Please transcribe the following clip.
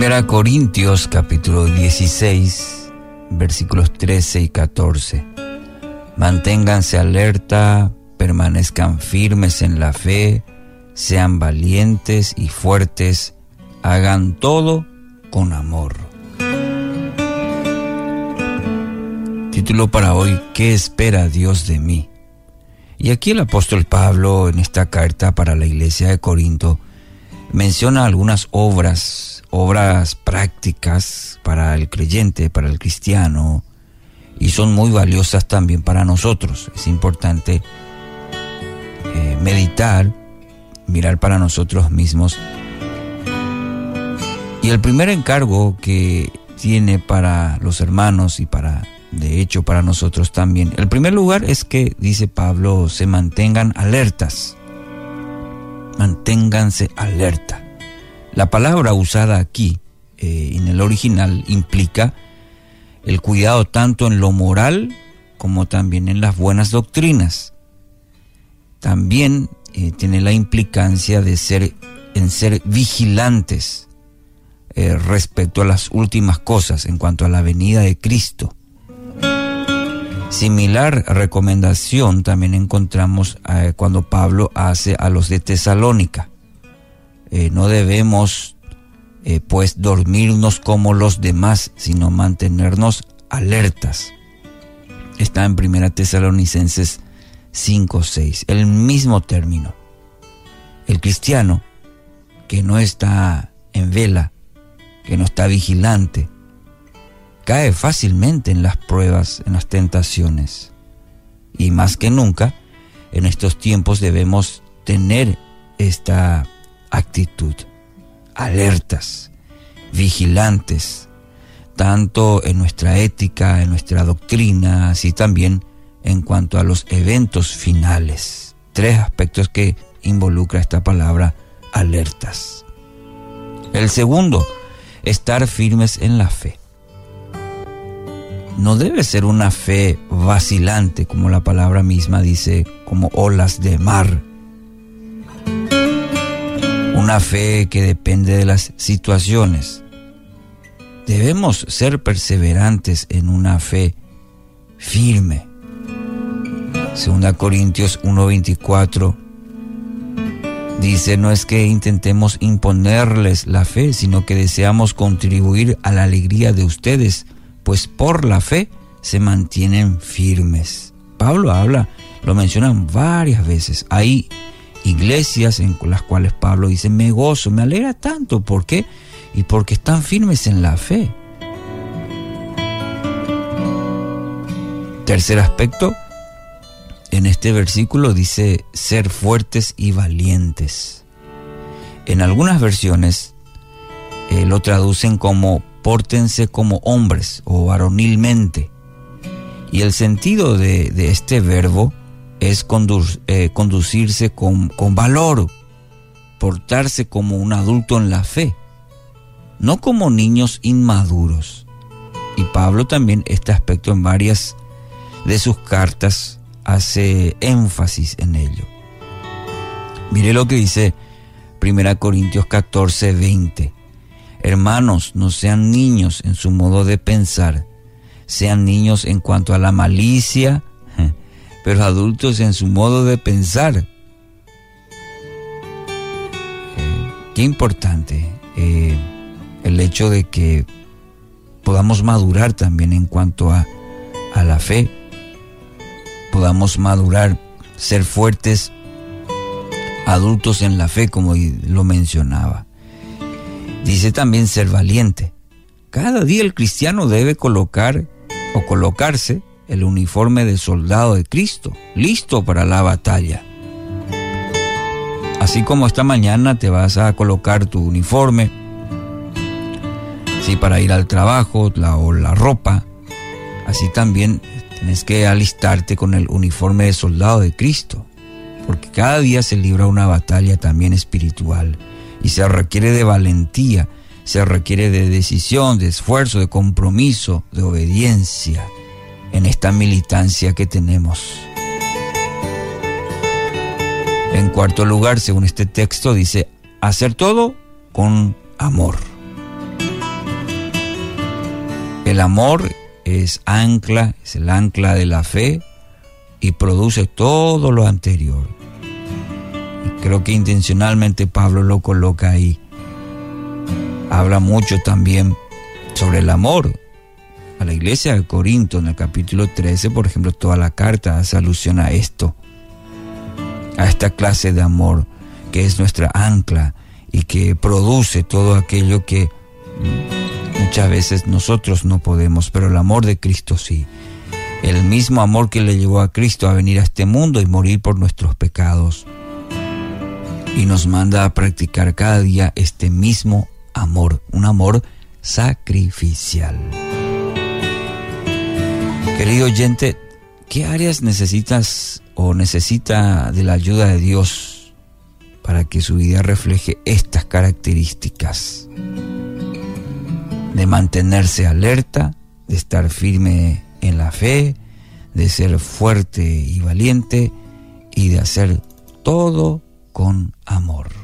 Primera Corintios capítulo 16, versículos 13 y 14. Manténganse alerta, permanezcan firmes en la fe, sean valientes y fuertes, hagan todo con amor. Título para hoy, ¿qué espera Dios de mí? Y aquí el apóstol Pablo en esta carta para la iglesia de Corinto menciona algunas obras, obras prácticas para el creyente, para el cristiano, y son muy valiosas también para nosotros. Es importante eh, meditar, mirar para nosotros mismos. Y el primer encargo que tiene para los hermanos y para, de hecho, para nosotros también, el primer lugar es que, dice Pablo, se mantengan alertas manténganse alerta. La palabra usada aquí eh, en el original implica el cuidado tanto en lo moral como también en las buenas doctrinas. También eh, tiene la implicancia de ser en ser vigilantes eh, respecto a las últimas cosas en cuanto a la venida de Cristo. Similar recomendación también encontramos eh, cuando Pablo hace a los de Tesalónica. Eh, no debemos eh, pues dormirnos como los demás, sino mantenernos alertas. Está en 1 Tesalonicenses 5, 6, el mismo término. El cristiano que no está en vela, que no está vigilante, cae fácilmente en las pruebas, en las tentaciones. Y más que nunca, en estos tiempos debemos tener esta actitud, alertas, vigilantes, tanto en nuestra ética, en nuestra doctrina, así también en cuanto a los eventos finales. Tres aspectos que involucra esta palabra alertas. El segundo, estar firmes en la fe no debe ser una fe vacilante, como la palabra misma dice, como olas de mar. Una fe que depende de las situaciones. Debemos ser perseverantes en una fe firme. Segunda Corintios 1:24 dice, no es que intentemos imponerles la fe, sino que deseamos contribuir a la alegría de ustedes pues por la fe se mantienen firmes. Pablo habla, lo mencionan varias veces. Hay iglesias en las cuales Pablo dice, me gozo, me alegra tanto. ¿Por qué? Y porque están firmes en la fe. Tercer aspecto, en este versículo dice ser fuertes y valientes. En algunas versiones eh, lo traducen como pórtense como hombres o varonilmente. Y el sentido de, este verbo es eh, conducirse con, con valor, portarse como un adulto en la fe, no como niños inmaduros. Y Pablo también este aspecto en varias de sus cartas hace énfasis en ello. Mire lo que dice 1 Corintios 14, 20. Hermanos, no sean niños en su modo de pensar, sean niños en cuanto a la malicia, pero adultos en su modo de pensar. Eh, qué importante eh, el hecho de que podamos madurar también en cuanto a, a la fe, podamos madurar, ser fuertes, adultos en la fe, como lo mencionaba. Dice también ser valiente. Cada día el cristiano debe colocar o colocarse el uniforme de soldado de Cristo, listo para la batalla. Así como esta mañana te vas a colocar tu uniforme, sí, para ir al trabajo la, o la ropa, así también tienes que alistarte con el uniforme de soldado de Cristo, porque cada día se libra una batalla también espiritual y se requiere de valentía, se requiere de decisión, de esfuerzo, de compromiso, de obediencia en esta militancia que tenemos. En cuarto lugar, según este texto, dice, hacer todo con amor. El amor es ancla, es el ancla de la fe y produce todo lo anterior. Creo que intencionalmente Pablo lo coloca ahí. Habla mucho también sobre el amor. A la iglesia de Corinto, en el capítulo 13, por ejemplo, toda la carta hace alusión a esto, a esta clase de amor que es nuestra ancla y que produce todo aquello que muchas veces nosotros no podemos, pero el amor de Cristo sí. El mismo amor que le llevó a Cristo a venir a este mundo y morir por nuestros pecados. Y nos manda a practicar cada día este mismo amor, un amor sacrificial. Querido oyente, ¿qué áreas necesitas o necesita de la ayuda de Dios para que su vida refleje estas características? De mantenerse alerta, de estar firme en la fe, de ser fuerte y valiente y de hacer todo con amor.